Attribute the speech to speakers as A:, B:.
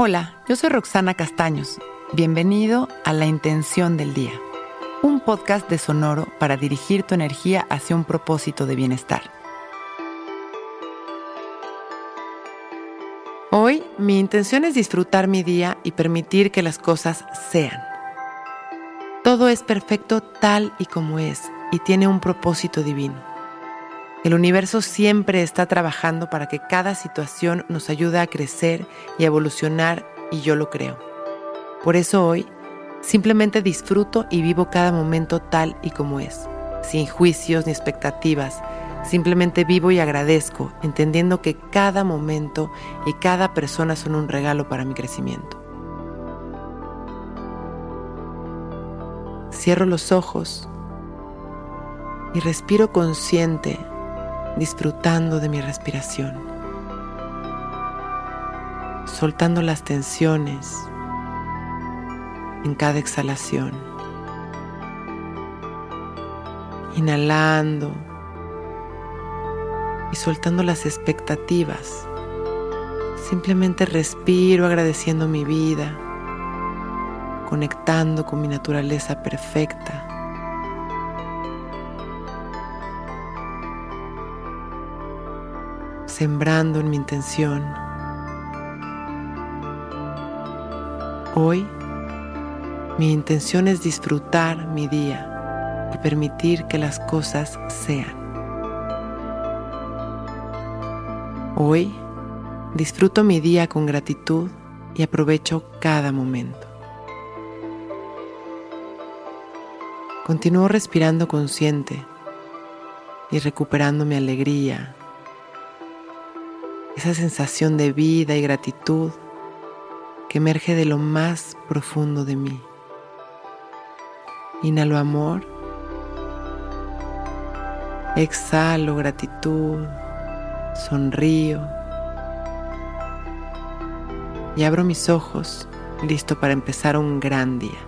A: Hola, yo soy Roxana Castaños. Bienvenido a La Intención del Día, un podcast de Sonoro para dirigir tu energía hacia un propósito de bienestar. Hoy mi intención es disfrutar mi día y permitir que las cosas sean. Todo es perfecto tal y como es y tiene un propósito divino. El universo siempre está trabajando para que cada situación nos ayude a crecer y evolucionar y yo lo creo. Por eso hoy simplemente disfruto y vivo cada momento tal y como es, sin juicios ni expectativas. Simplemente vivo y agradezco, entendiendo que cada momento y cada persona son un regalo para mi crecimiento. Cierro los ojos y respiro consciente disfrutando de mi respiración, soltando las tensiones en cada exhalación, inhalando y soltando las expectativas. Simplemente respiro agradeciendo mi vida, conectando con mi naturaleza perfecta sembrando en mi intención. Hoy mi intención es disfrutar mi día y permitir que las cosas sean. Hoy disfruto mi día con gratitud y aprovecho cada momento. Continúo respirando consciente y recuperando mi alegría, esa sensación de vida y gratitud que emerge de lo más profundo de mí. Inhalo amor, exhalo gratitud, sonrío y abro mis ojos listo para empezar un gran día.